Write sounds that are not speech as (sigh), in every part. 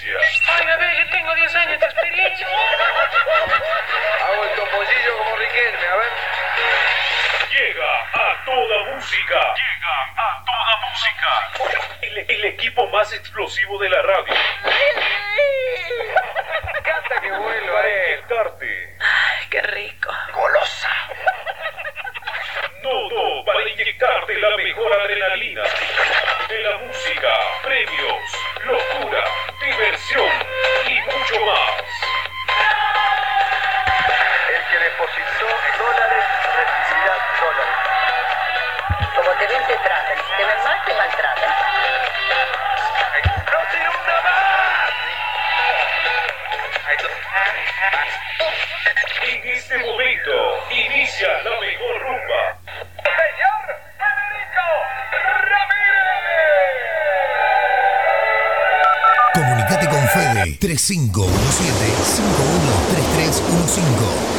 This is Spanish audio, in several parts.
10 años de experiencia. Ay, bebé, yo tengo 10 años de experiencia. Hago el topollillo como Riquelme, a ver. Llega a toda música. Llega a toda música. El, el equipo más explosivo de la radio. 3517 513315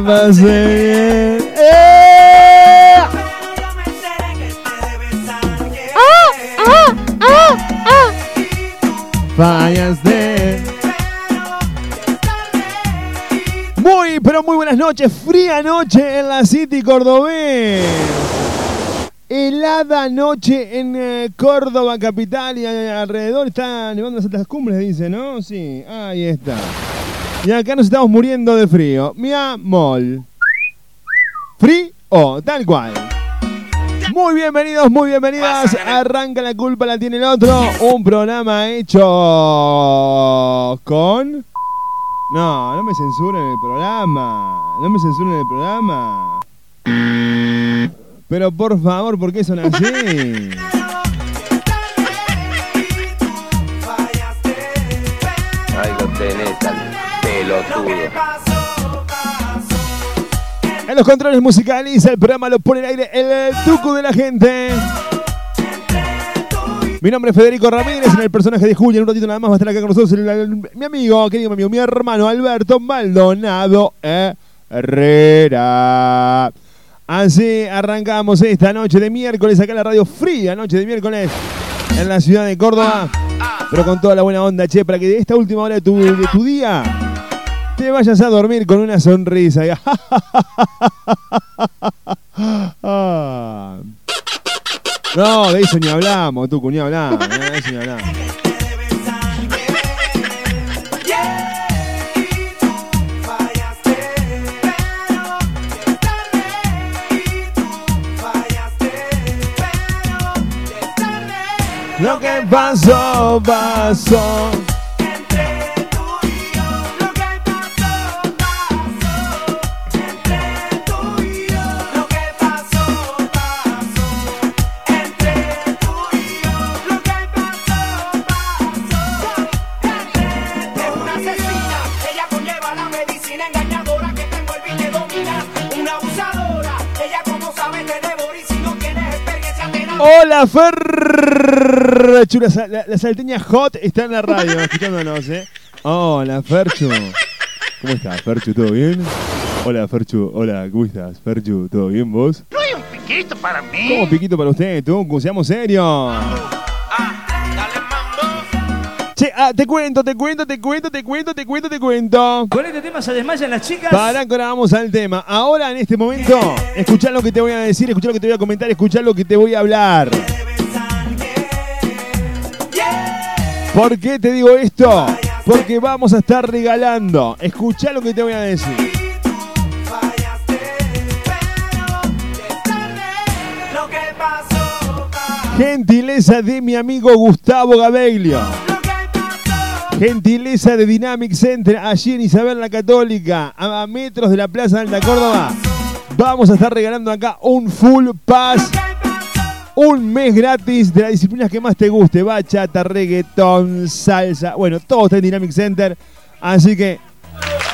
pasé bien. ¡Eh! Pero yo me enteré que te debes a alguien. Fallaste. Muy, pero muy buenas noches. Fría noche en la City Cordobés. Helada noche en eh, Córdoba capital y eh, alrededor está nevando las altas cumbres, dice, ¿no? Sí, ahí está. Y acá nos estamos muriendo de frío. Mi amor. Frío, tal cual. Muy bienvenidos, muy bienvenidas. Arranca la culpa, la tiene el otro. Un programa hecho con. No, no me censuren el programa. No me censuren el programa. Pero por favor, ¿por qué son así? En los controles musicales, el programa lo pone en aire el tuco de la gente. Mi nombre es Federico Ramírez, en el personaje de Julia. En un ratito nada más va a estar acá con nosotros el- mi amigo, querido amigo, mi hermano Alberto Maldonado Herrera. Así arrancamos esta noche de miércoles acá en la radio fría, noche de miércoles en la ciudad de Córdoba. Pero con toda la buena onda, che, para que de esta última hora de tu día te vayas a dormir con una sonrisa. (laughs) Ah. No, de eso ni hablamos, tú, ni hablamos, no, de ni hablamos. Lo que pasó, pasó. Hola, Ferchu. La, la- la salteña hot está en la radio (laughs) escuchándonos, ¿eh? Hola, Ferchu. ¿Cómo estás, Ferchu? ¿Todo bien? Hola, Ferchu. Hola, ¿cómo estás, Ferchu? ¿Todo bien vos? No hay un piquito para mí. ¿Cómo piquito para usted, tú? Seamos serios. Che, ah, te cuento, te cuento, te cuento, te cuento, te cuento, te cuento. Con este tema se desmayan las chicas. Que ahora vamos al tema. Ahora, en este momento, escuchá lo que te voy a decir, escuchá lo que te voy a comentar, escuchá lo que te voy a hablar. ¿Por qué te digo esto? Porque vamos a estar regalando. Escuchá lo que te voy a decir. Gentileza de mi amigo Gustavo Gabeglio. Gentileza de Dynamic Center, allí en Isabel la Católica, a metros de la Plaza Alta Córdoba. Vamos a estar regalando acá un full pass, un mes gratis de las disciplinas que más te guste: bachata, reggaetón, salsa. Bueno, todo está en Dynamic Center. Así que,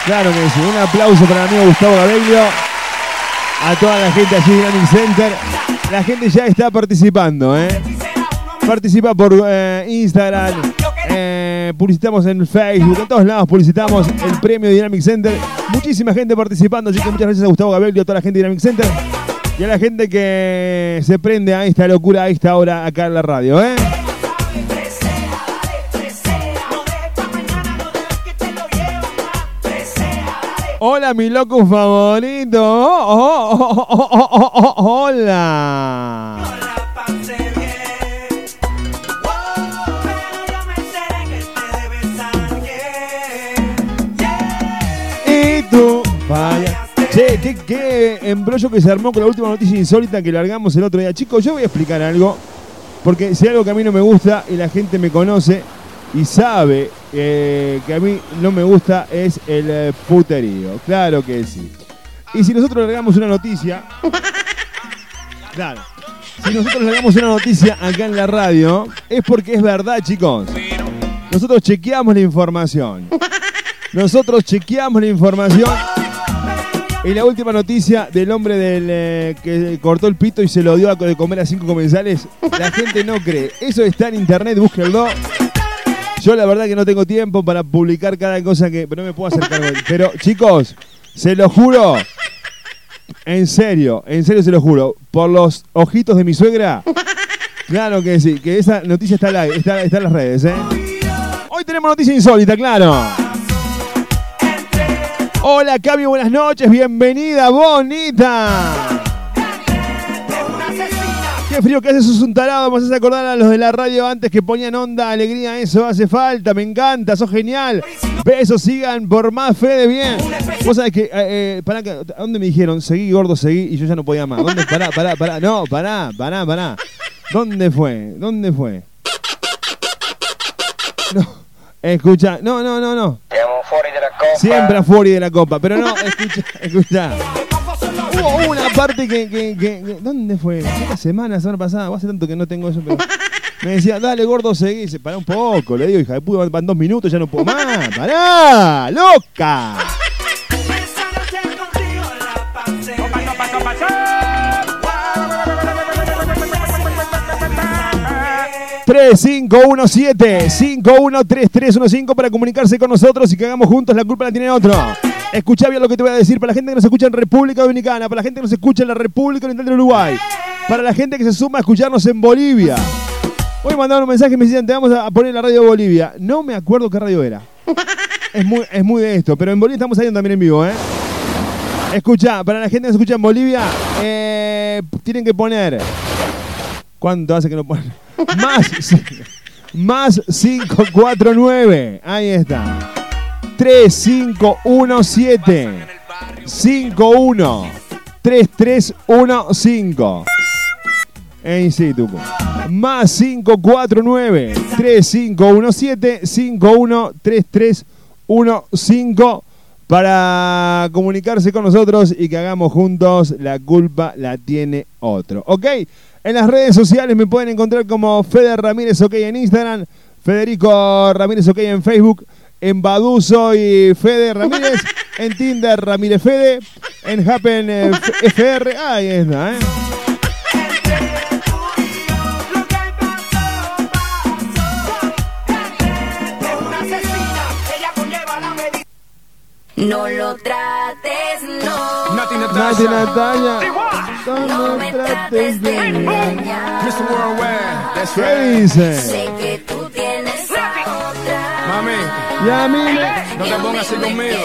claro que sí. Un aplauso para el amigo Gustavo Gabeglio. A toda la gente allí en Dynamic Center. La gente ya está participando, ¿eh? Participa por eh, Instagram, eh, publicitamos en Facebook, en todos lados publicitamos el premio Dynamic Center. Muchísima gente participando, así que muchas gracias a Gustavo Gabriel y a toda la gente de Dynamic Center. Y a la gente que se prende a esta locura a esta hora acá en la radio, ¿eh? Hola, mi loco favorito. Oh, oh, oh, oh, oh, oh, oh, oh, hola. Qué, qué embrollo que se armó con la última noticia insólita que largamos el otro día. Chicos, yo voy a explicar algo. Porque si hay algo que a mí no me gusta y la gente me conoce y sabe eh, que a mí no me gusta es el eh, puterío. Claro que sí. Y si nosotros largamos una noticia. (laughs) Claro. Si nosotros largamos una noticia acá en la radio, es porque es verdad, chicos. Nosotros chequeamos la información. (laughs) Nosotros chequeamos la información. Y la última noticia del hombre del, eh, que cortó el pito y se lo dio a de comer a cinco comensales, la (laughs) gente no cree. Eso está en internet, búsquenlo. Yo la verdad que no tengo tiempo para publicar cada cosa que... Pero no me puedo de- Pero chicos, se lo juro. En serio, en serio se lo juro. Por los ojitos de mi suegra. Claro que sí, que esa noticia está, live, está, está en las redes, ¿eh? Hoy tenemos noticia insólita, claro. Hola, Cami, buenas noches. Bienvenida, bonita. Qué frío que hace, sos un tarado. Me haces acordar a los de la radio antes que ponían onda, alegría. Eso hace falta, me encanta, sos genial. Besos, sigan por más fe de bien. Vos sabés que, eh, eh, pará, que- ¿a dónde me dijeron? Seguí, gordo, seguí. Y yo ya no podía más. ¿Dónde? Pará, pará, pará. No, pará, pará, pará. ¿Dónde fue? ¿Dónde fue? No, escucha, no, no, no, no. Fuori della coppa. Siempre afuera de la copa, pero no, (laughs) escucha, escucha. Hubo una parte que- ¿Dónde fue? Esta semana, la semana pasada, hace tanto que no tengo eso, pero. Me decía, dale gordo, seguí. Dice, pará un poco. Le digo, hija de puta, van dos minutos, ya no puedo más. ¡Pará! ¡Loca! 3517-513315 para comunicarse con nosotros y que hagamos juntos la culpa la tiene otro. Escucha bien lo que te voy a decir para la gente que nos escucha en República Dominicana, para la gente que nos escucha en la República Oriental del Uruguay, para la gente que se suma a escucharnos en Bolivia. Hoy mandaron un mensaje y me decían, te vamos a poner la radio de Bolivia. No me acuerdo qué radio era. Es muy, es muy de esto, pero en Bolivia estamos saliendo también en vivo, ¿eh? Escucha, para la gente que se escucha en Bolivia, eh, tienen que poner. ¿Cuánto hace que no ponen? Más, más 549. Ahí está. 3517 51 3315. En situ. Más 549 3517 513315 para comunicarse con nosotros y que hagamos juntos la culpa la tiene otro. ¿Ok? En las redes sociales me pueden encontrar como Fede Ramírez OK en Instagram, Federico Ramírez OK en Facebook, en Badu soy Fede Ramírez, (laughs) en Tinder Ramírez Fede, en Happen eh, FR, ahí está, ¿eh? No lo trates, no. Nati Nati Natasha. Natalia. No No me trates de engañar. Mr. Worldwide. That's ¿Qué right. dice? Sé que tú tienes a otra. Mami, Y a mí me- no te pongas así conmigo.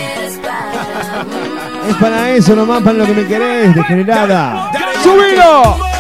Es para eso nomás, para lo que me querés, degenerada. ¡Subilo!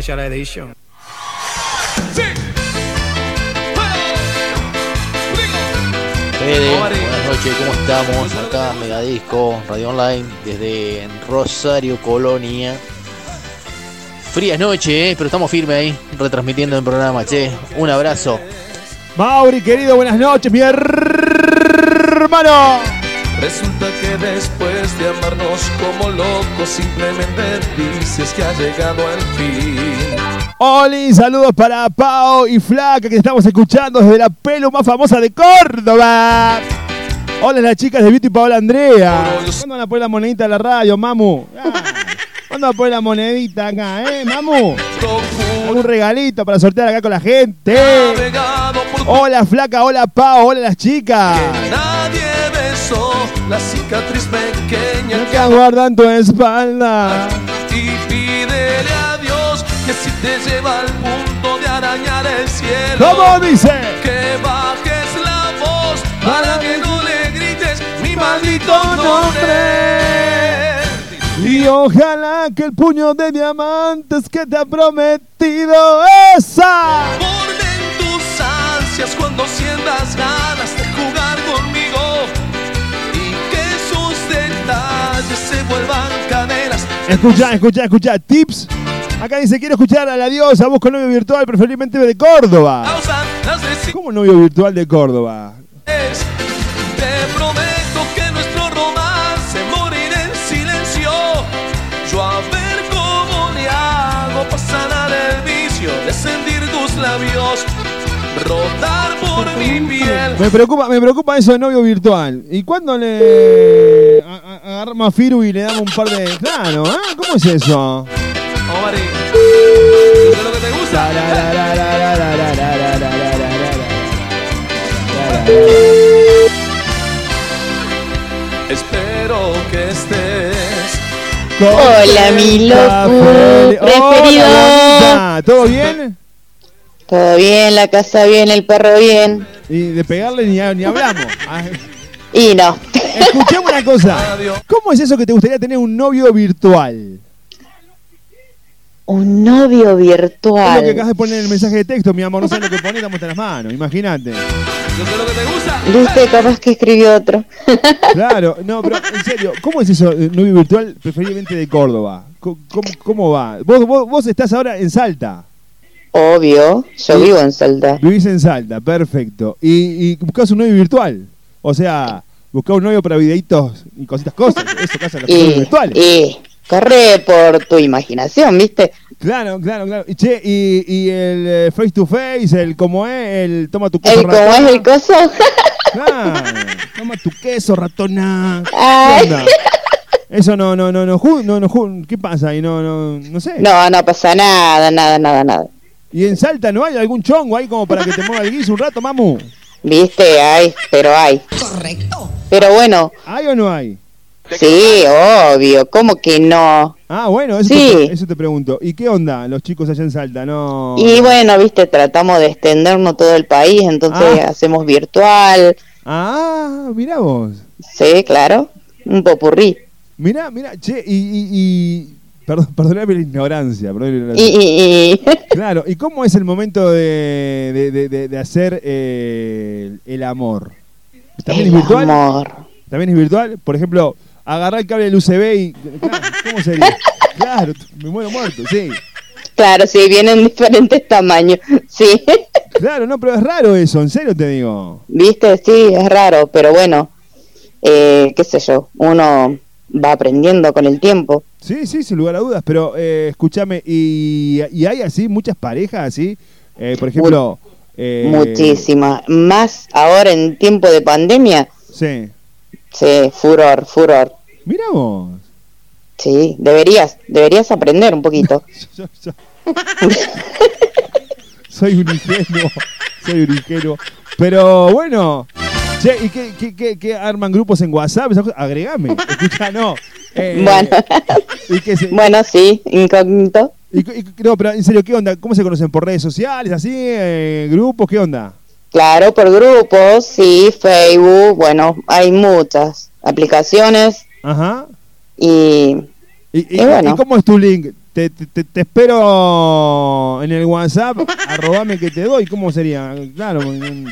Special Edition? Fede, buenas noches, ¿cómo estamos? Acá Megadisco, Radio Online, desde Rosario, Colonia. Frías noche, ¿eh? pero estamos firmes ahí, retransmitiendo el programa, che. Un abrazo. Mauri, querido, buenas noches, mi hermano. Resulta que después de como locos, simplemente dices que ha llegado el fin. Oli, saludos para Pao y Flaca que estamos escuchando desde la pelo más famosa de Córdoba. Hola las chicas de Beauty Paola Andrea. ¿Cuándo van a poner la monedita en la radio, mamu? Ah, ¿Cuándo van a poner la monedita acá, eh, mamu? Un regalito para sortear acá con la gente. Hola Flaca, hola Pao, hola las chicas. La cicatriz pequeña Que guardan tu espalda. y pídele a Dios que si te lleva al punto de arañar el cielo, ¿Cómo dice? que bajes la voz para que no le grites mi maldito nombre. Y ojalá que el puño de diamantes que te ha prometido esa. Orden tus ansias cuando sientas ganas vuelvan cadenas. Escucha, escucha, escucha. Tips. Acá dice, quiero escuchar a la diosa, busco novio virtual, preferiblemente de Córdoba. ¿Cómo novio virtual de Córdoba? Te prometo que nuestro romance morirá en silencio. Yo a ver cómo le hago pasar a labios, rodar por mi piel. Me preocupa, me preocupa eso de novio virtual. ¿Y cuándo le agarramos a Firu y le damos un par de. Claro, ¿ah? ¿Cómo es eso? Omar, ¿eso es lo que te gusta? Espero que estés. Hola, mi loco preferido. Hola. ¿Todo bien? Todo bien, la casa bien, el perro bien. Y de pegarle ni, ni hablamos. (laughs) Ah, Y no. Escuchame una cosa. ¿Cómo es eso que te gustaría tener un novio virtual? Un novio Es lo que virtual. acabas de poner en el mensaje de texto, mi amor. No sabes lo que pones, estamos en las manos. Imagínate. ¿Eso es lo que te gusta? Viste, capaz que escribió otro. (laughs) Claro, no, pero en serio, ¿cómo es eso, eh, novio virtual, preferiblemente de Córdoba? ¿Cómo, cómo va? Vos, vos, vos estás ahora en Salta. Obvio, yo vivo en Salta. Vivís en Salta, perfecto. Y, y buscás un novio virtual. O sea, buscás un novio para videitos y cositas cosas. Eso casa los novios Y, virtuales. y corre por tu imaginación, ¿viste? Claro, claro, claro. Y, che, y, y el eh, face to face, el cómo es, el toma tu queso El cómo es el coso. Claro, toma tu queso, ratona. ¿Qué Ay. onda? Eso no, no, no, no, no, no, ju- ¿qué pasa? Y no, no, no sé. No, no pasa nada, nada, nada, nada. ¿Y en Salta no hay algún chongo ahí como para que te mueva el guiso un rato, mamu? ¿Viste? Hay, pero hay. Correcto. Pero bueno, ¿Hay o no hay? sí, obvio. ¿Cómo que no? Ah, bueno, eso, Sí. te, eso te pregunto. ¿Y qué onda los chicos allá en Salta? No. Y bueno, viste, tratamos de extendernos todo el país, entonces Ah. hacemos virtual. Ah, mirá vos. Sí, claro. Un popurrí. Mirá, mirá, che, y... y, y- Perdón, (laughs) perdoname la ignorancia, perdóname la ignorancia. (laughs) Claro, ¿y cómo es el momento de, de, de- de- de hacer eh, el amor? ¿También El es virtual? amor. ¿También es virtual? Por ejemplo, agarrar el cable del UCB y... claro, ¿Cómo sería? (laughs) Claro, me muero muerto, sí. Claro, sí, vienen diferentes tamaños. Sí. Claro, no, pero es raro eso, en serio te digo. Viste, sí, es raro, pero bueno, eh, qué sé yo, uno va aprendiendo con el tiempo. Sí, sí, sin lugar a dudas, pero eh, escúchame, y, y hay así muchas parejas así, eh, por ejemplo... eh, Muchísima. Más ahora en tiempo de pandemia, Sí. sí, furor, furor. Mira vos. Sí, deberías, deberías aprender un poquito. (laughs) Yo- yo- (laughs) soy un ingenuo, soy un ingenuo. Pero bueno, che, ¿y qué, qué, qué- qué arman grupos en WhatsApp? Agregame, escucha, no. Eh, Bueno. ¿y qué se- Bueno, sí, incógnito. y- y- no, pero en serio, ¿qué onda? ¿Cómo se conocen? ¿Por redes sociales, así? eh, ¿Grupos? ¿Qué onda? Claro, por grupos, sí, Facebook, bueno, hay muchas aplicaciones Ajá. y, ¿Y, y- Y bueno. y cómo es tu link? Te, te- te- espero en el WhatsApp, (laughs) arrobame que te doy. ¿Cómo sería? Claro,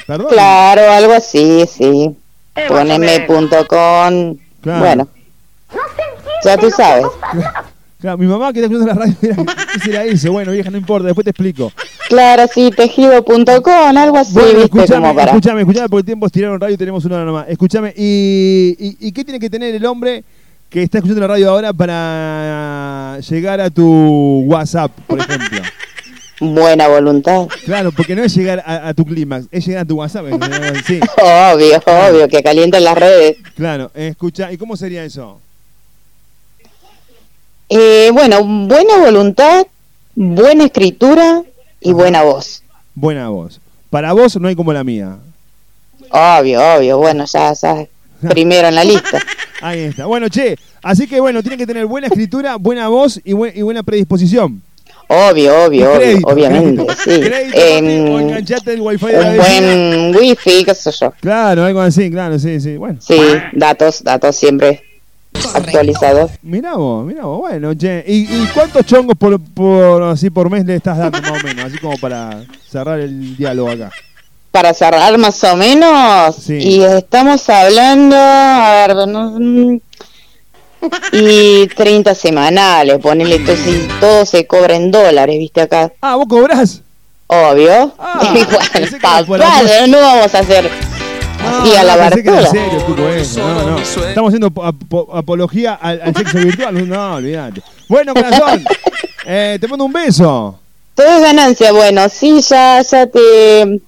perdón. claro, algo así, sí. Eh, más o Ya tú sabes. (laughs) Claro, mi mamá que está escuchando la radio, mira, ¿qué será eso? Bueno, vieja, no importa, después te explico. Claro, sí, tejido.com, algo así, Bueno, viste, escúchame, como para... escúchame, escúchame, porque el tiempo es tiraron radio y tenemos una hora nomás. Escúchame, y, y, y qué tiene que tener el hombre que está escuchando la radio ahora para llegar a tu WhatsApp, por ejemplo? (laughs) Buena voluntad. Claro, porque no es llegar a, a tu clímax, es llegar a tu WhatsApp. (laughs) Obvio, obvio, que calienten las redes. claro, escucha, ¿y cómo sería eso? Eh, bueno, buena voluntad, buena escritura y buena voz. Buena voz. Para vos no hay como la mía. Obvio, obvio, bueno, ya, ya, (laughs) primero en la lista. (laughs) Ahí está. Bueno, che, así que bueno, tiene que tener buena escritura, buena voz y, buen- y buena predisposición. Obvio, obvio, obvio, obviamente, crédito. sí. Crédito, Em, o el wifi de la un buen wifi, qué sé yo. Claro, algo así, claro, sí, sí. Bueno, Sí, datos, datos siempre actualizados. mirá vos, mirá vos. Bueno, che, ¿y, y cuántos chongos por, por, así por mes le estás dando más o menos? Así como para cerrar el diálogo acá. Para cerrar más o menos, Sí. y estamos hablando, a ver, no, mm, y 30 semanales, ponele, si todo se cobra en dólares, viste acá. Ah, ¿vos cobrás? Obvio. Ah, (laughs) bueno, papá, no vamos a hacer así a la. No, no. Estamos haciendo ap- ap- apología al, al sexo virtual. No, olvídate. Bueno, corazón, (laughs) eh, te mando un beso. Todo es ganancia. Bueno, sí, ya, ya te.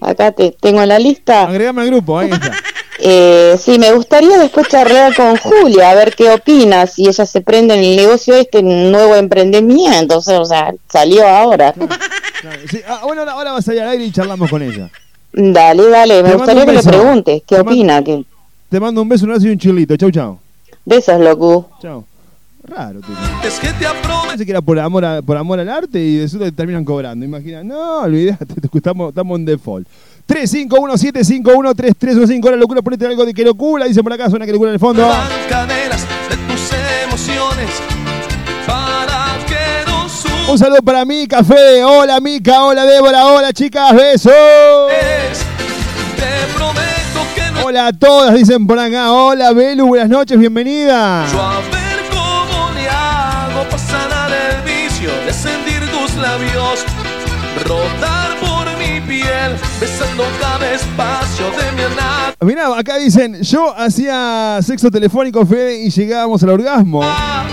Acá te tengo en la lista. Agregame al grupo, ahí está. (laughs) Eh, sí, me gustaría después charlar con Julia, a ver qué opina, si ella se prende en el negocio este nuevo emprendimiento. O sea, o sea, salió ahora. Claro, sí. Ah, bueno, ahora, ahora vas a ir al aire y charlamos con ella. Dale, dale, me gustaría que le preguntes qué Te opina. Que... Te mando un beso, un abrazo y un chilito. Chau, chau. Besos, loco. Chau. Raro, tú. Es que te que era por amor, a- por amor al arte y de eso te terminan cobrando. Imagina, no, olvídate, estamos, estamos en default. 351-751-3315. Ahora locura, ponete algo de que locura. Dice por acá, suena que locura en el fondo. caderas de tus emociones Un saludo para Mica, Fede. Hola, Mica. Hola, Débora. Hola, chicas. Besos. Te prometo que no Hola a todas, dicen por acá. Hola, Belu. Buenas noches, bienvenida. yo a ver cómo le hago para sanar el vicio de sentir tus labios rodar por mi piel besando cada espacio de mi. Mirá, acá dicen, yo hacía sexo telefónico, Fede, y llegábamos al orgasmo.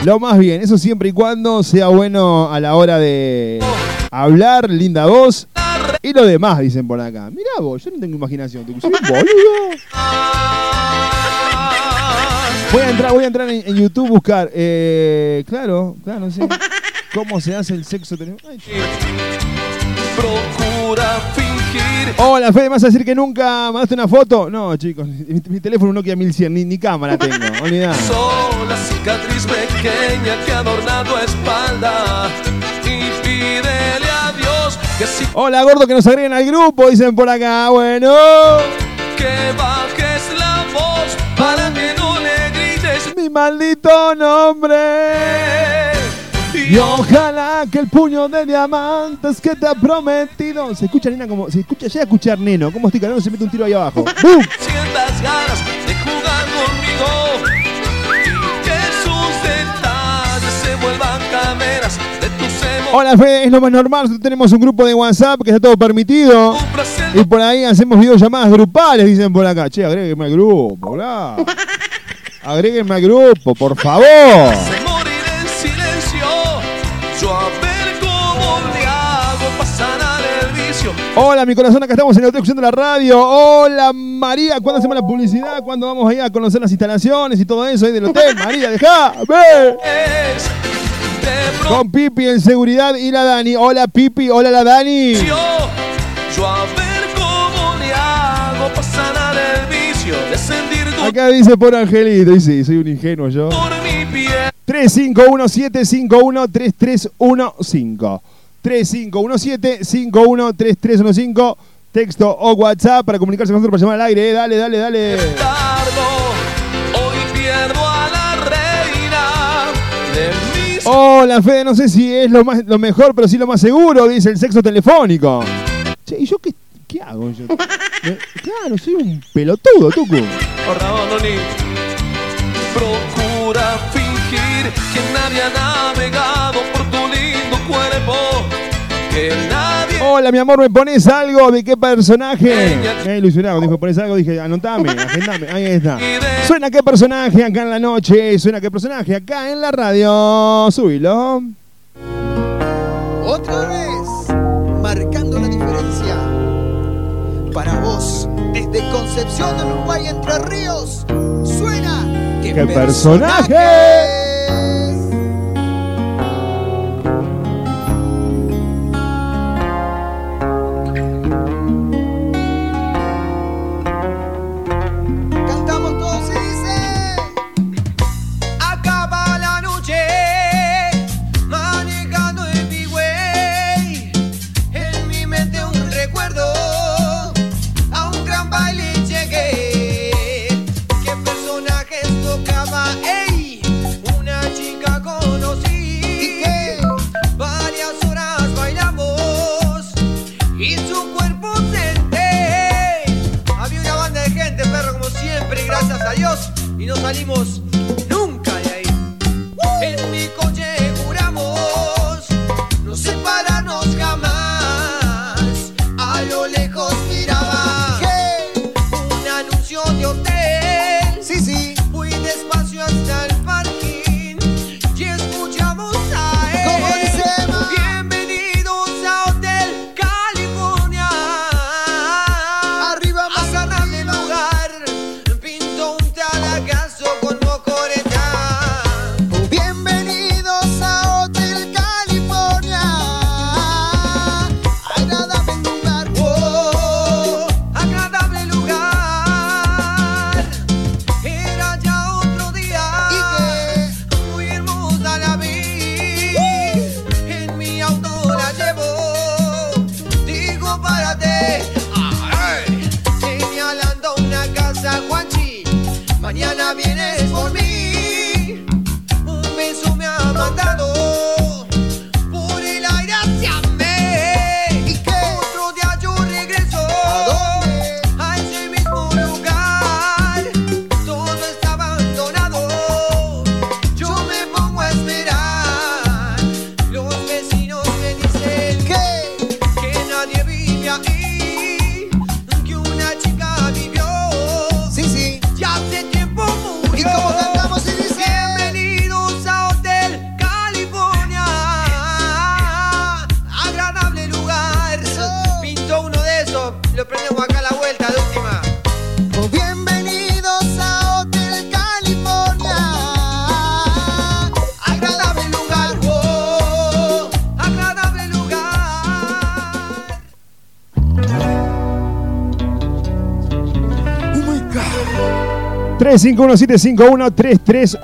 Lo más bien, eso siempre y cuando sea bueno a la hora de hablar, linda voz. Y lo demás, dicen por acá. Mirá vos, yo no tengo imaginación. ¿Te un boludo? Voy a entrar, voy a entrar en, en YouTube buscar. eh, claro, claro, sí. ¿Cómo se hace el sexo telefónico? Procura fingir Hola, Fede, ¿me vas a decir que nunca mandaste una foto? No, chicos, mi, mi teléfono no Nokia 1100, ni, ni cámara tengo, (laughs) olvidá. sola cicatriz pequeña que adorna tu espalda y pídele a Dios que si Hola, gordo, que nos agreguen al grupo, dicen por acá. Bueno, que bajes la voz para que no le grites mi maldito nombre. Y ojalá que el puño de diamantes que te ha prometido. Se escucha, nena, como. Se escucha, llega a escuchar neno. ¿Cómo estoy calando? Se mete un tiro ahí abajo. (laughs) ¡Bum! sientas ganas de jugar conmigo que sus detalles se vuelvan caderas de tus emociones. Hola, Fede, es lo más normal. Nosotros tenemos un grupo de WhatsApp que está todo permitido. Y por ahí hacemos videollamadas grupales, dicen por acá. Che, agréguenme al grupo, bla. (laughs) Agréguenme al grupo, por favor. Hola, mi corazón, acá estamos en el hotel escuchando la radio. Hola, María, ¿cuándo hacemos la publicidad? ¿Cuándo vamos a ir a conocer las instalaciones y todo eso ahí del hotel? (laughs) María, de Con Pipi en seguridad y la Dani. Hola, Pipi, hola, la Dani. Yo a ver cómo le hago para sanar el vicio de sentir tu Acá dice por Angelito, dice, soy un ingenuo yo. por mi piel. 351-751-3315. 3517-513315. Texto o WhatsApp para comunicarse con nosotros para llamar al aire. eh. Dale, dale, dale. Hola, Fede, no sé si es lo, más, lo mejor, pero sí lo más seguro, dice el sexo telefónico. Che, ¿y yo qué, qué hago? Yo? Me- claro, soy un pelotudo, Tucu. Procura fingir que nadie ha navegado por tu lindo cuerpo. Hola, mi amor, ¿me pones algo? ¿De qué personaje? Me ilusionado, dijo, ¿pones algo? Dije, anotame, (laughs) agendame, ahí está. Suena qué personaje acá en la noche, suena qué personaje acá en la radio. Subilo. Otra vez, marcando la diferencia. Para vos, desde Concepción del Uruguay, Entre Ríos, suena. ¡Qué personaje! Cantamos y no salimos 351-751-3315.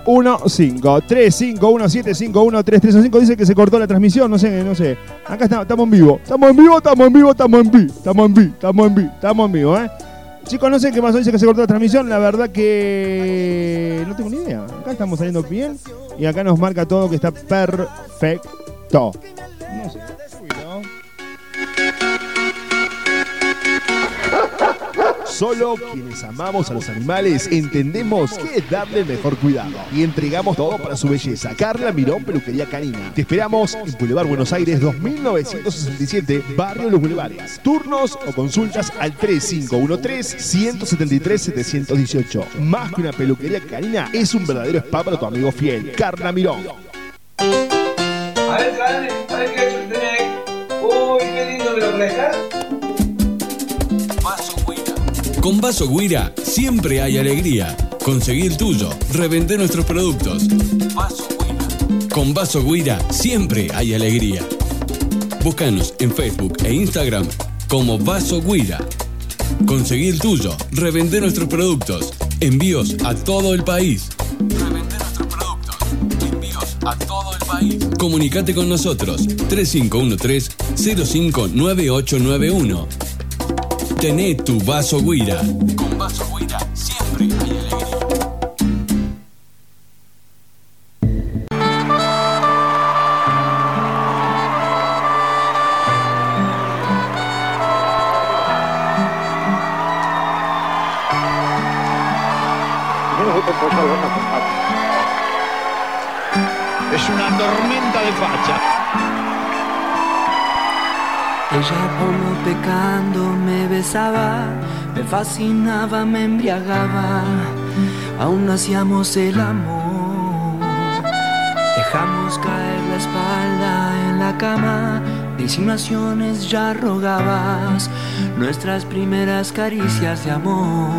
351-751-3315. Dice que se cortó la transmisión, no sé, no sé. Acá estamos en vivo. Estamos en vivo, estamos en vivo, estamos en vivo. Estamos en vivo, estamos en vivo, estamos en vivo, ¿eh? Chicos, no sé qué pasó, dice que se cortó la transmisión. La verdad que no tengo ni idea. Acá estamos saliendo bien y acá nos marca todo que está perfecto. Solo quienes amamos a los animales entendemos que es darle mejor cuidado y entregamos todo para su belleza. Carla Mirón, Peluquería Canina. Te esperamos en Boulevard Buenos Aires 2967, Barrio Los Boulevares. Turnos o consultas al 3513-173-718. Más que una peluquería canina, es un verdadero spa para tu amigo fiel. Carla Mirón. A ver, Carmen, a ver qué ha hecho el. Uy, qué lindo me lo prestas. Con Vaso Guira siempre hay alegría. Conseguí el tuyo, revender nuestros productos. Con Vaso Guira siempre hay alegría. Búscanos en Facebook e Instagram como Vaso Guira. Conseguí el tuyo, revender nuestros productos. Envíos a todo el país. Revender nuestros productos. Envíos a todo el país. Comunicate con nosotros 3513-059891. Tené tu vaso Guira. Con vaso Guira siempre hay alegría. Es una tormenta de facha. Ella lo pecando me besaba, me fascinaba, me embriagaba, aún hacíamos el amor. Dejamos caer la espalda en la cama, de insinuaciones ya rogabas, nuestras primeras caricias de amor.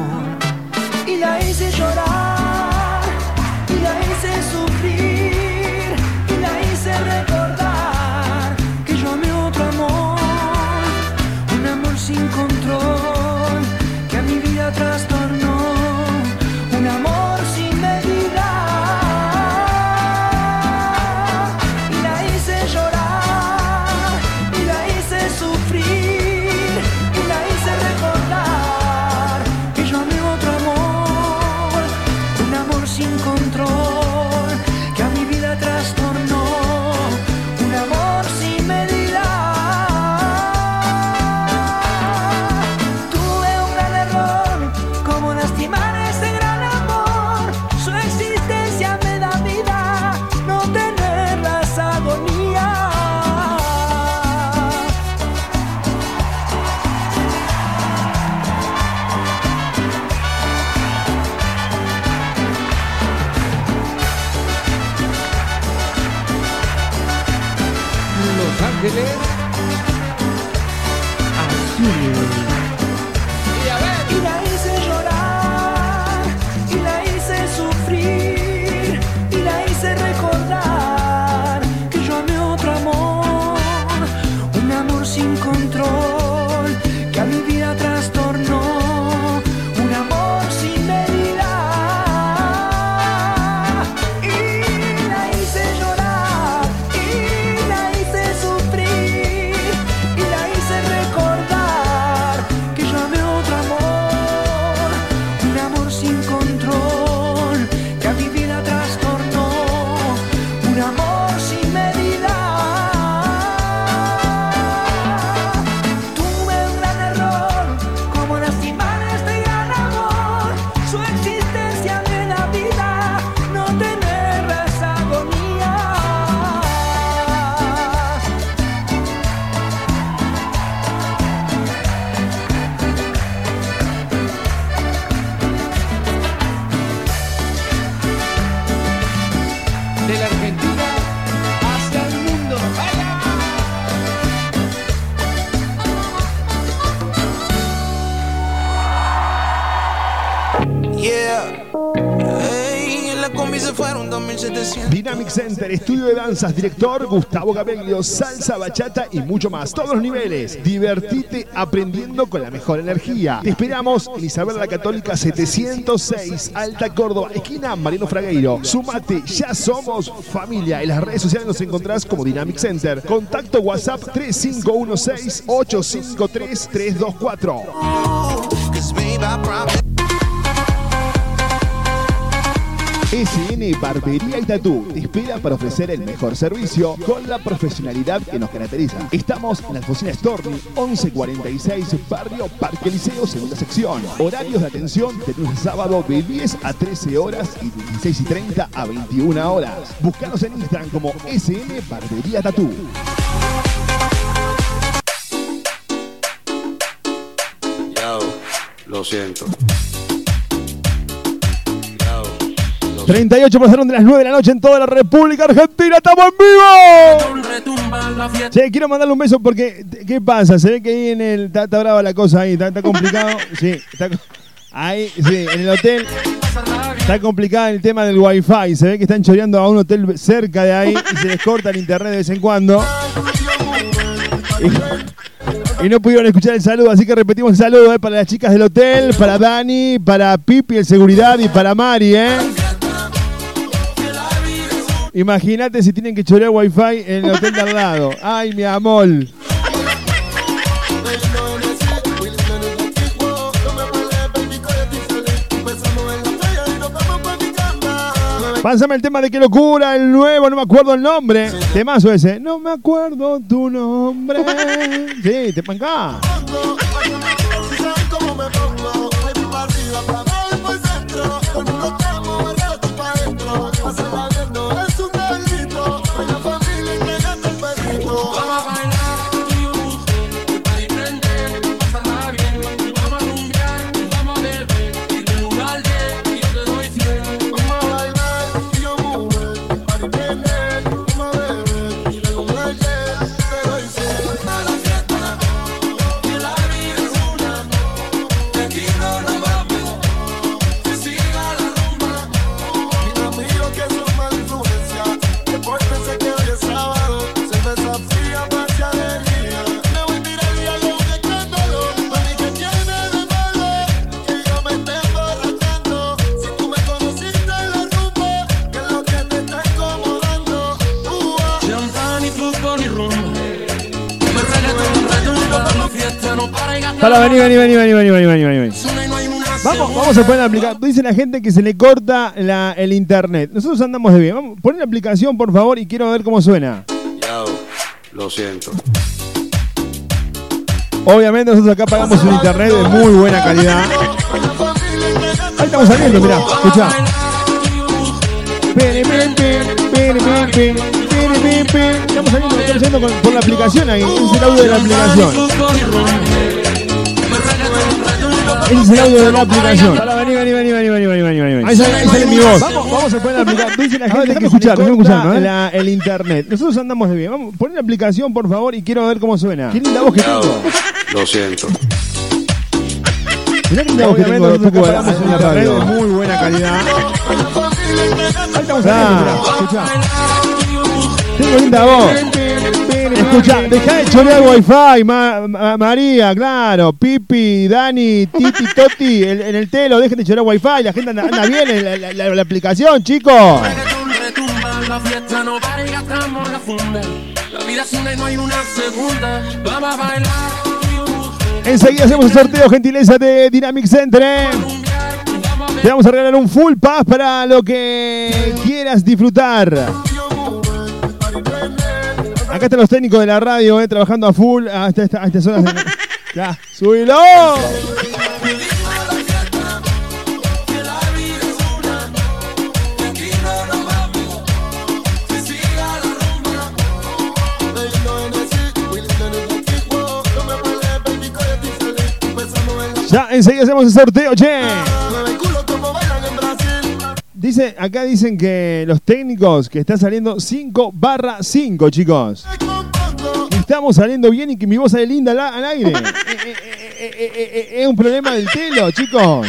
Y la hice llorar, danzas, director Gustavo Gabelio, salsa, bachata y mucho más. Todos los niveles. Divertite aprendiendo con la mejor energía. Te esperamos en Isabel la Católica 706, Alta Córdoba, esquina Mariano Fragueiro. Sumate, ya somos familia. En las redes sociales nos encontrás como Dynamic Center. Contacto WhatsApp 3516 853 324. SN Barbería y Tatú te espera para ofrecer el mejor servicio con la profesionalidad que nos caracteriza. Estamos en Alfonsina Storni, 1146, Barrio Parque Liceo, segunda sección. Horarios de atención de lunes a sábado de 10 a 13 horas y de 16 y 30 a 21 horas. Búscanos en Instagram como SN Barbería Tatú. Lo siento. 38 pasaron de las 9 de la noche en toda la República Argentina. ¡Estamos en vivo! Che, quiero mandarle un beso porque, ¿qué pasa? Se ve que ahí en el. Está, está brava la cosa ahí, está, está complicado. (laughs) Sí, está. Ahí, sí, en el hotel. Está complicado el tema del wifi. Se ve que están choreando a un hotel cerca de ahí y se les corta el internet de vez en cuando. Y, y no pudieron escuchar el saludo, así que repetimos el saludo eh, para las chicas del hotel, para Dani, para Pipi, el seguridad y para Mari, ¿eh? Imagínate si tienen que chorear wifi en el hotel de al lado. Ay, mi amor. Pásame el tema de qué locura, el nuevo, no me acuerdo el nombre. Temazo ese. No me acuerdo tu nombre. Sí, te pancá. Vamos, vamos a poner la aplicación. Dice la gente que se le corta la, el internet. Nosotros andamos de bien. Vamos, pon la aplicación, por favor, y quiero ver cómo suena. Yao, lo siento. Obviamente nosotros acá pagamos un internet de muy buena calidad. Ahí estamos saliendo, mirá, escuchá. Estamos saliendo, estamos saliendo con, con la aplicación ahí. Es el audio de la aplicación. Ese es el audio de la aplicación. Vení, vení, vení, vení, vení, vení, vení, vení. Ahí sale, ahí sale mi voz. Vamos, vamos a poner la aplicación. Dice la ah, gente que escuchar, escuchando, ¿eh? La, el internet. Nosotros andamos de bien. Vamos, pon la aplicación, por favor, y quiero ver cómo suena. Qué linda voz que tengo. Lo siento. Mirá que linda voz que tengo. Poco de en la radio. Muy buena calidad. Ahí estamos. Ah. Escuchá. Tengo linda voz. Escucha, dejá de chorear wifi, Ma- Ma- María, claro, Pipi, Dani, Titi, Toti, en el telo, dejen de chorear wifi, la gente anda, anda bien en la, la- la- la aplicación, chicos. Enseguida hacemos el sorteo, gentileza de Dynamic Center. ¿eh? Te vamos a regalar un full pass para lo que quieras disfrutar. Acá están los técnicos de la radio, eh, trabajando a full hasta, esta- a estas horas. de- (laughs) Ya, subilo. Ya, enseguida hacemos el sorteo, che. Dice, acá dicen que los técnicos que están saliendo 5 barra 5, chicos. Estamos saliendo bien y que mi voz sale linda al, al aire. (laughs) Eh, eh, eh, es un problema del telo, chicos.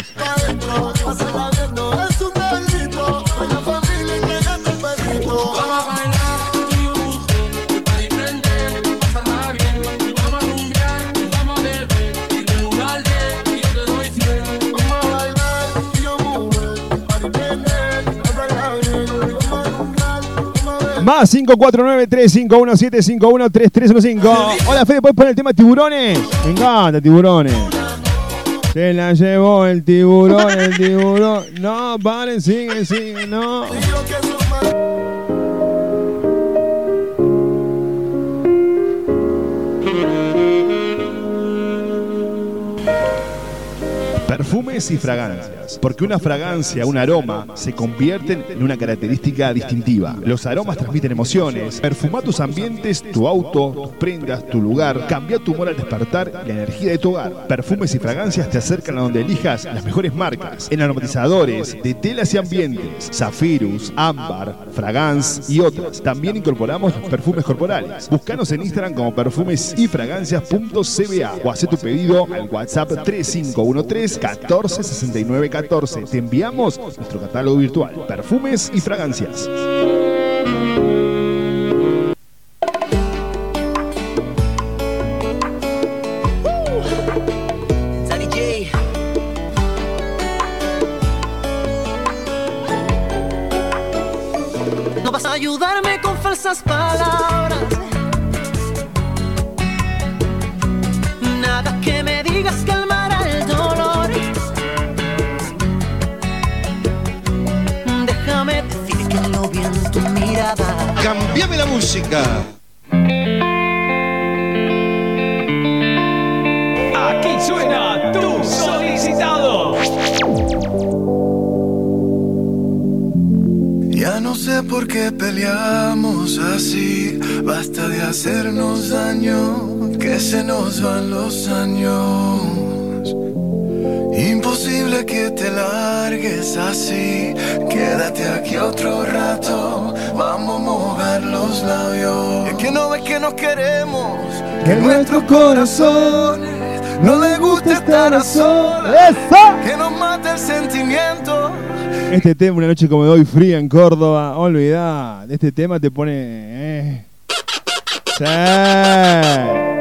Más 549-351-751-3315. Hola, Fede, ¿puedes poner el tema tiburones? Me encanta, tiburones. Se la llevó el tiburón, el tiburón. No, paren, sigue, sigue, no. Perfumes y fragancias. Porque una fragancia, un aroma, se convierten en una característica distintiva. Los aromas transmiten emociones. Perfuma tus ambientes, tu auto, tus prendas, tu lugar. Cambia tu humor al despertar la energía de tu hogar. Perfumes y fragancias te acercan a donde elijas las mejores marcas. En aromatizadores, de telas y ambientes. Zafirus, Ámbar, Fragance y otras. También incorporamos los perfumes corporales. Búscanos en Instagram como perfumes y fragancias.cba o haz tu pedido al WhatsApp 3513 14 69 14. Te enviamos nuestro catálogo virtual. Perfumes y fragancias. No vas a ayudarme con falsas palabras. Cambiame la música. Aquí suena tu solicitado. Ya no sé por qué peleamos así, basta de hacernos daño, que se nos van los años. Imposible que te largues así, quédate aquí otro rato, vamos los labios. Es que no ves que nos queremos, que nuestros corazones no les gusta estar a solas, que nos mata el sentimiento. Este tema, una noche como de hoy fría en Córdoba, olvidá, este tema te pone... eh. Sí.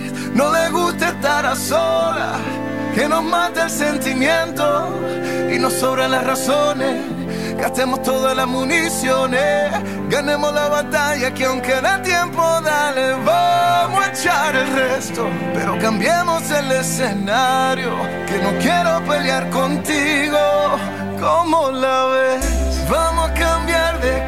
no les gusta estar a solas. Que nos mata el sentimiento y nos sobran las razones. Gastemos todas las municiones, ganemos la batalla que aunque da tiempo, dale, vamos a echar el resto. Pero cambiemos el escenario, que no quiero pelear contigo. ¿Cómo la ves? Vamos a cambiar de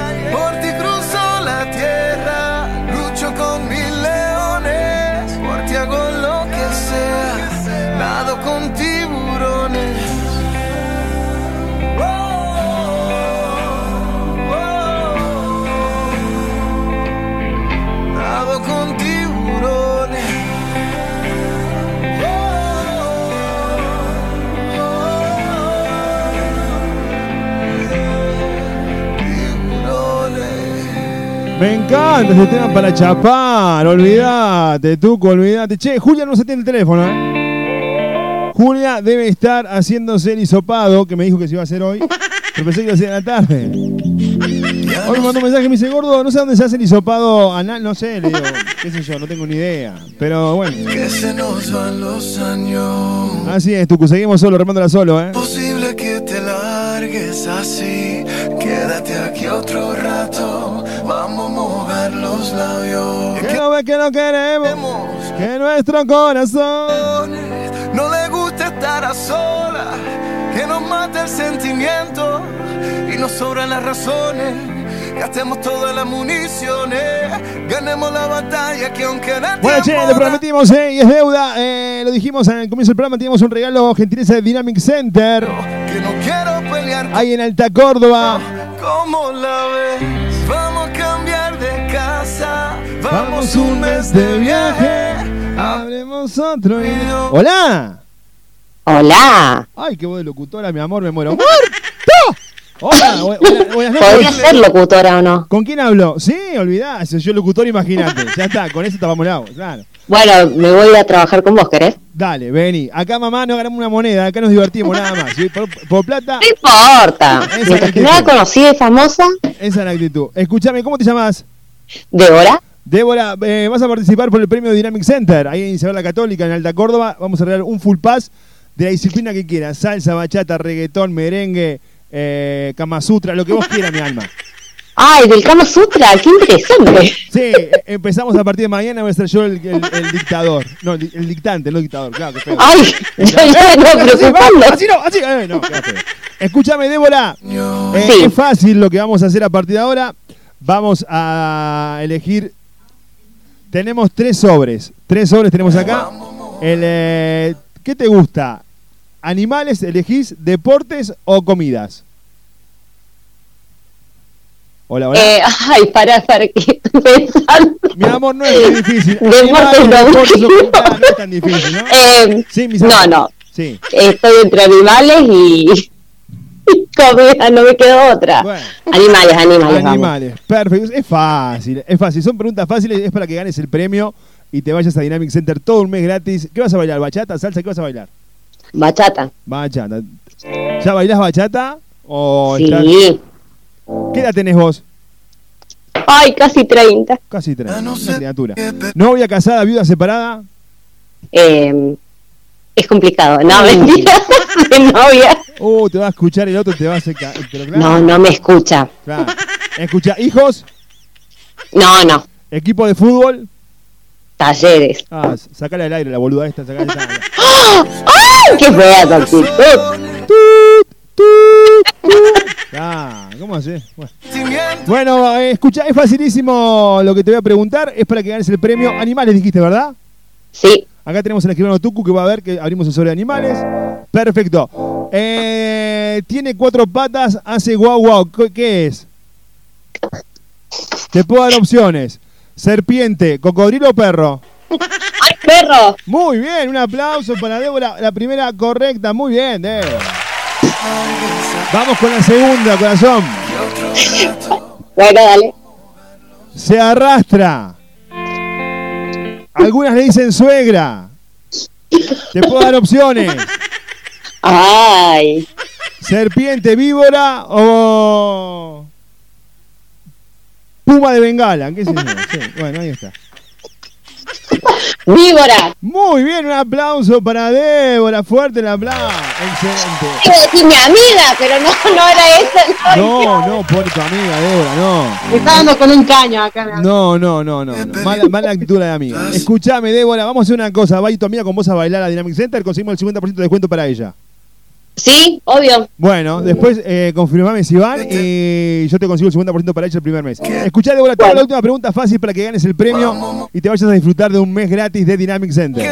Me encanta ese tema para chapar. Olvídate, Tuco, olvídate. Che, Julia no se tiene el teléfono, ¿eh? Julia debe estar haciéndose el hisopado, que me dijo que se iba a hacer hoy. (laughs) Pero pensé que iba a ser en la tarde. Hoy me mandó un mensaje, me dice, gordo, no sé dónde se hace el hisopado anal, no sé, le digo, qué sé yo, no tengo ni idea. Pero bueno, Que se nos van los años. así es, Tucu, seguimos solo, remándola solo, ¿eh? Posible que te largues así. Quédate aquí otro rato. Vamos los labios. Que no ve que no queremos, que nuestro corazón No le gusta estar a solas, que nos mate el sentimiento y nos sobran las razones. Gastemos todas las municiones, ganemos la batalla que aunque no Bueno, che, lo prometimos, ¿eh? Y es deuda. eh, lo dijimos en el comienzo del programa, teníamos un regalo gentileza de Dynamic Center. que no quiero pelear Ahí en Alta Córdoba. como la ves. Vamos un mes de viaje. Habremos otro. y- ¡Hola! Hola. Ay, qué voz de locutora, mi amor, me muero. ¡Muerto! Hola, noches. Podría ser locutora o no. ¿Con quién hablo? Sí, olvidá, si yo locutor, imagínate. Ya está, con eso tapamos el agua, claro. Bueno, me voy a trabajar con vos, ¿querés? Dale, vení. Acá, mamá, no ganamos una moneda, acá nos divertimos nada más. ¿sí? Por, por plata. No importa. Esa Mientras que me conocida y famosa, Esa es la actitud. Escúchame, ¿cómo te llamas? Débora. Débora, eh, vas a participar por el premio Dynamic Center, ahí en Isabel la Católica, en Alta Córdoba. Vamos a regalar un full pass de la disciplina que quieras. Salsa, bachata, reggaetón, merengue, eh, Kama Sutra, lo que vos quieras, mi alma. Ay, del Kama Sutra, qué interesante. Sí, empezamos a partir de mañana, voy a ser yo el, el- el dictador. No, el, el dictante, no el dictador, claro, que. Ay, ya Así, preocupando. vamos, Así no, así, eh, no. Escúchame, Débora. Eh, Sí. Es fácil lo que vamos a hacer a partir de ahora. Vamos a elegir. Tenemos tres sobres. Tres sobres tenemos acá. El, eh, ¿Qué te gusta? ¿Animales elegís? ¿Deportes o comidas? Hola, hola. Eh, ay, para, para que estoy pensando. Mi amor, no es muy difícil. (laughs) Deportes no. deportes es tan difícil, ¿no? Eh, Sí, mis no, no. Sí. Estoy entre animales y comida, no me quedó otra. Bueno. Animales, animales. vamos. Animales, perfecto. Es fácil, es fácil. Son preguntas fáciles, es para que ganes el premio y te vayas a Dynamic Center todo un mes gratis. ¿Qué vas a bailar? ¿Bachata, salsa? ¿Qué vas a bailar? Bachata. Bachata. ¿Ya bailás bachata? ¿O Sí. estás- ¿Qué edad tenés vos? Ay, casi 30. Casi 30. Una criatura. ¿Novia, casada, viuda, separada? Eh, es complicado. No, mentira. (laughs) De novia. Uh, te va a escuchar el otro, te va a hacer... ca- pero claro, No, no me escucha. claro. Escucha, ¿hijos? No, no. ¿Equipo de fútbol? Talleres. Ah, sacala del aire, la boluda esta, sacala del aire. (gasps) ¡Ay, qué fea! Ah, ¿cómo haces? Bueno, Bueno, eh, escucha, es facilísimo lo que te voy a preguntar. Es para que ganes el premio Animales, dijiste, ¿verdad? Sí. Acá tenemos el escribano Tucu que va a ver que abrimos el sobre de animales. Perfecto. Eh, tiene cuatro patas, hace guau guau. ¿Qué- ¿Qué es? Te puedo dar opciones. Serpiente, cocodrilo o perro. ¡Ay, perro! Muy bien, un aplauso para Débora. La primera correcta, muy bien, Débora. Vamos con la segunda, corazón. Bueno, dale. Se arrastra. Algunas le dicen suegra. Te puedo dar opciones. Ay. Serpiente, víbora o puma de bengala. ¿Qué? Sí, bueno, ahí está. ¡Víbora! Muy bien, un aplauso para Débora. Fuerte el aplauso. Excelente. A decir mi amiga, pero no, no era esa. No, no, por tu amiga Débora, no. Me está dando con un caño acá. No, no, no, no. no. Mala, mala actitud de amiga. Escuchame, Débora, vamos a hacer una cosa. Va y tu amiga con vos a bailar a Dynamic Center, conseguimos el 50% de descuento para ella. Sí, obvio. Bueno, después eh, confirmame si van y yo te consigo el 50% para ella el primer mes. Escuchá, Débora, te hago la última pregunta fácil para que ganes el premio y te vayas a disfrutar de un mes gratis de Dynamic Center.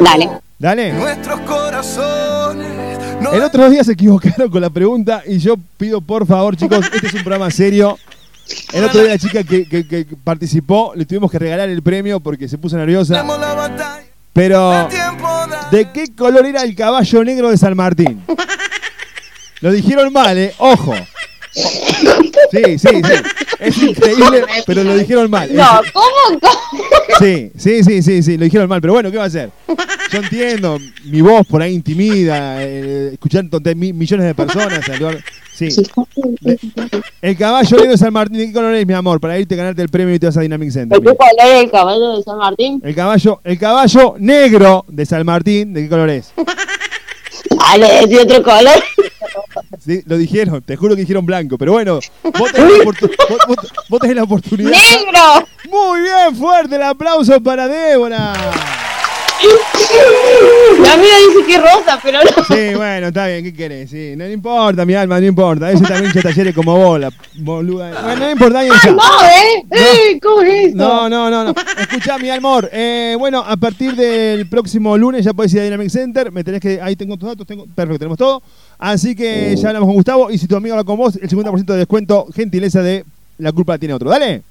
Dale. Dale. Nuestros corazones. El otro dos días se equivocaron con la pregunta y yo pido por favor, chicos, este es un programa serio. El otro día la chica que, que- que participó le tuvimos que regalar el premio porque se puso nerviosa. Pero, ¿de qué color era el caballo negro de San Martín? Lo dijeron mal, ¿eh? Ojo. Sí, sí, sí. Es increíble, pero lo dijeron mal. No, ¿cómo? Sí, sí, sí, sí, sí, lo dijeron mal, pero bueno, ¿qué va a hacer? Yo entiendo, mi voz por ahí intimida, eh, escuchar millones de personas. al lugar- Sí. El caballo negro de San Martín, ¿de qué color es, mi amor? Para irte a ganarte el premio y te vas a Dynamic Center. ¿De qué color es el caballo de San Martín? El caballo, el caballo negro de San Martín, ¿de qué color es? (laughs) De otro color. Sí, lo dijeron, te juro que dijeron blanco, pero bueno, vos tenés (laughs) vos- vos- vos tenés la oportunidad. ¡Negro! Muy bien, fuerte el aplauso para Débora. La amiga dice que es rosa, pero no. Sí, bueno, está bien, ¿qué querés? Sí, no, importa, mi alma, no importa. Ese también hincha talleres como vos, la boluda. Bueno, no importa, ahí está. No, ¿eh? ¿Eh? ¿Cómo es esto? No, no, no, no. Escuchá, mi amor. eh, bueno, a partir del próximo lunes ya podés ir a Dynamic Center. Me tenés que. Ahí tengo tus datos. Tengo, perfecto, tenemos todo. Así que ya hablamos con Gustavo. Y si tu amigo habla con vos, el 50% de descuento, gentileza de La culpa la tiene otro. Dale.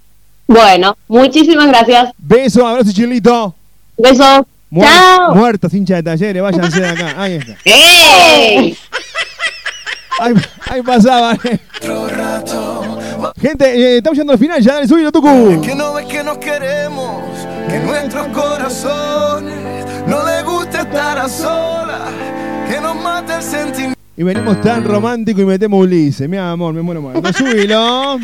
Bueno, muchísimas gracias. Beso, abrazo, chilito. Besos. Muer- Chao. Muertos, hincha de talleres, váyanse de acá. Ahí está. (laughs) ¡Ey! Ahí, ahí pasaba. eh. Gente, eh, estamos llegando al final. Ya, dale, subilo, Tucu. Que no ves que nos queremos, que nuestros corazones no les gusta estar a solas, que nos mata el sentimiento. Y venimos tan romántico y metemos Ulises. Mi amor, me muero muerto. Subilo.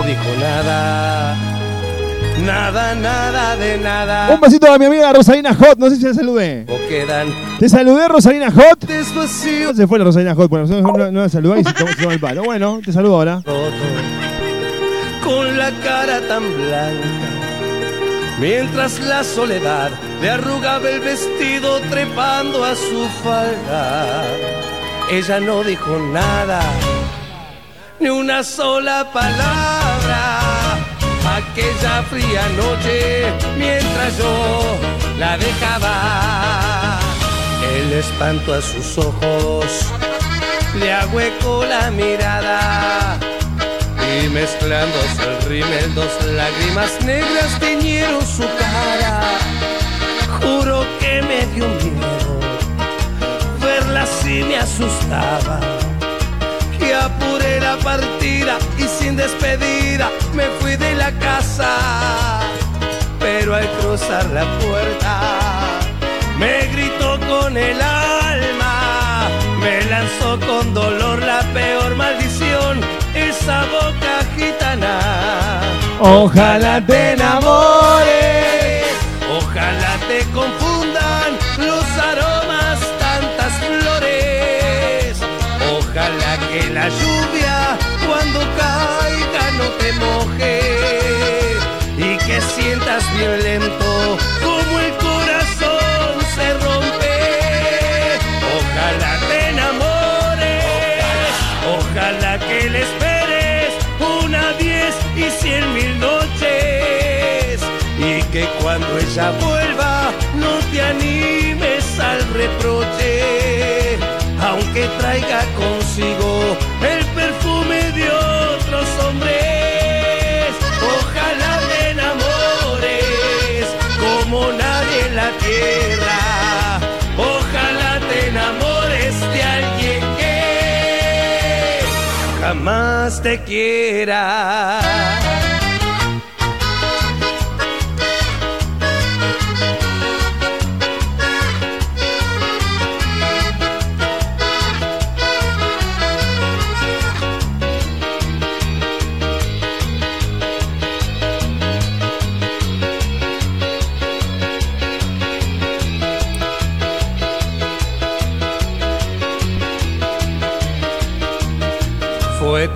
No dijo nada, nada, nada de nada. Un besito a mi amiga Rosalina Hot. No sé si la saludé. O quedan Te saludé, Rosalina Hot. ¿Dónde se fue la Rosalina Hot? Bueno, no, no, no la saludé y se tomó, se tomó el palo. Bueno, te saludo ahora. con la cara tan blanca. Mientras la soledad le arrugaba el vestido trepando a su falda. Ella no dijo nada, ni una sola palabra. Aquella fría noche, mientras yo la dejaba, el espanto a sus ojos le ahuecó la mirada. Y mezclándose el rímel, dos lágrimas negras teñieron su cara. Juro que me dio miedo, verla así me asustaba. Apuré la partida y sin despedida me fui de la casa. Pero al cruzar la puerta me gritó con el alma, me lanzó con dolor la peor maldición, esa boca gitana. Ojalá te enamores. Ojalá te confundan sientas bien lento como el corazón se rompe. Ojalá te enamores, ojalá que le esperes una, diez y cien mil noches y que cuando ella vuelva no te animes al reproche, aunque traiga consigo el jamás te quiera.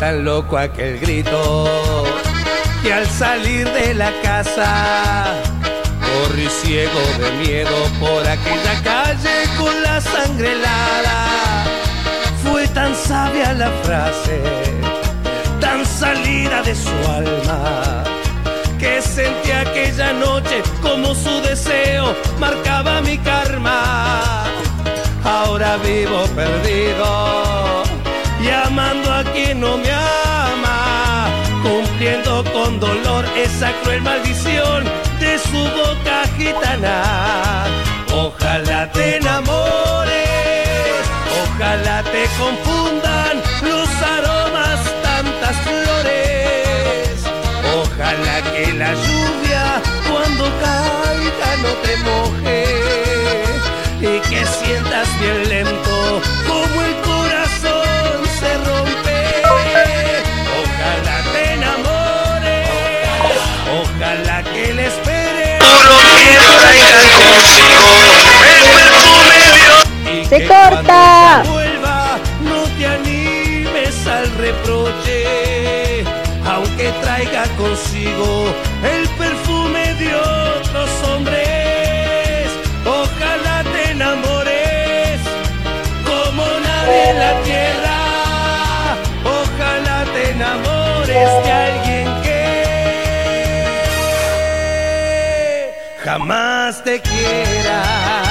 Tan loco aquel grito que al salir de la casa corrí ciego de miedo por aquella calle con la sangre helada. Fue tan sabia la frase, tan salida de su alma, que sentí aquella noche como su deseo marcaba mi karma. Ahora vivo perdido y amando a quien no me ama, siento con dolor esa cruel maldición de su boca gitana. Ojalá te enamores, ojalá te confundan los aromas tantas flores. Ojalá que la lluvia cuando caiga no te moje y que sientas bien lento Se que corta. vuelva no te animes al reproche, aunque traiga consigo el perfume de otros hombres. Ojalá te enamores como nadie en la tierra. Ojalá te enamores de alguien que jamás te quiera.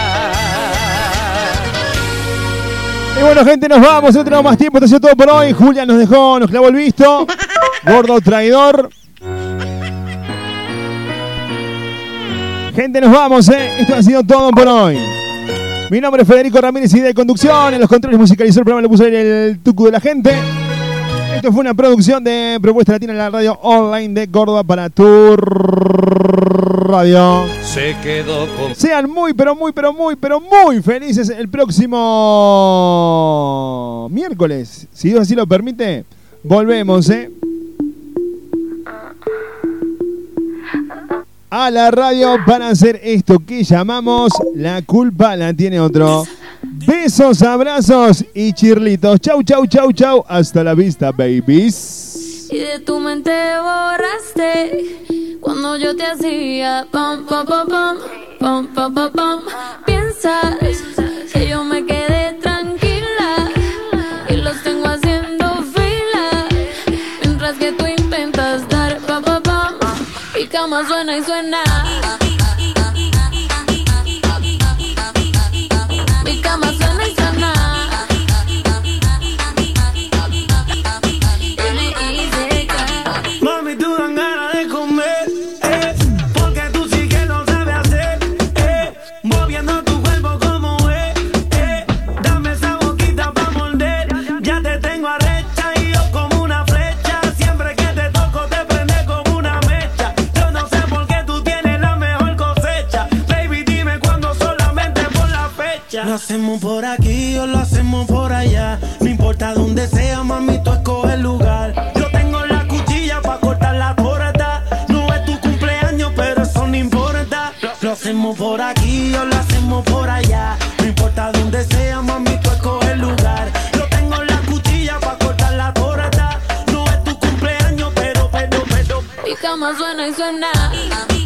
Y bueno, gente, nos vamos. No tenemos más tiempo. Esto ha sido todo por hoy. Julia nos dejó, nos clavó el visto. (laughs) Gordo traidor. Gente, nos vamos, ¿eh? Esto ha sido todo por hoy. Mi nombre es Federico Ramírez y de conducción. En los controles musicalizó el programa, le puso el tucu de la gente. Esto fue una producción de Propuesta Latina en la radio online de Córdoba para tu radio. Se quedó con Sean muy, pero muy, pero muy, pero muy felices el próximo miércoles. Si Dios así lo permite, volvemos, ¿eh? A la radio para hacer esto que llamamos La culpa la tiene otro. Besos, abrazos y chirlitos. Chau, chau, chau, chau. Hasta la vista, babies. Y de tu mente borraste cuando yo te hacía pam, pam, pam, pam, pam, pam, pam, pam. Piensas que yo me quedé tranquila y los tengo haciendo fila mientras que tú intentas dar pam, pam, pam. Y cama suena y suena. Lo hacemos por aquí o lo hacemos por allá, no importa dónde sea, mami, tú escoge el lugar. Yo tengo la cuchilla para cortar la torta. No es tu cumpleaños, pero eso no importa. Lo, hacemos por aquí o lo hacemos por allá. No importa dónde sea, mami, tú escoge el lugar. Yo tengo la cuchilla para cortar la torta. No es tu cumpleaños, pero, pero, pero. Mi cama suena y suena.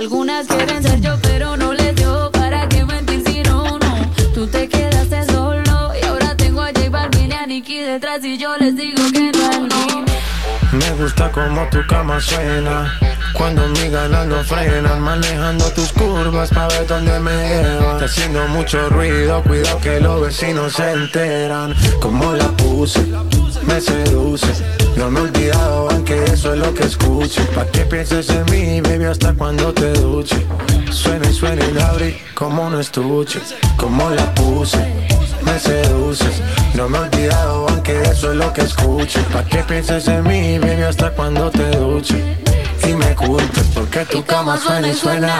Algunas quieren ser yo, pero no les dio. ¿Para qué mentir si no, no? Tú te quedaste solo y ahora tengo a J Balvin y a Nicky detrás y yo les digo que no al mío. Me gusta como tu cama suena Cuando mis ganas no frenan Manejando tus curvas pa' ver dónde me llevan Está haciendo mucho ruido Cuidado que los vecinos se enteran Como la puse, me seduce. No me he olvidado aunque eso es lo que escucho. Pa' que pienses en mí, baby, hasta cuando te duche. Suena y suena y la abrí como un estuche Como la puse. Me seduces No me he olvidado aunque eso es lo que escucho. Pa' que pienses en mí, baby, hasta cuando te duche. Y me culpes porque tu cama suena y suena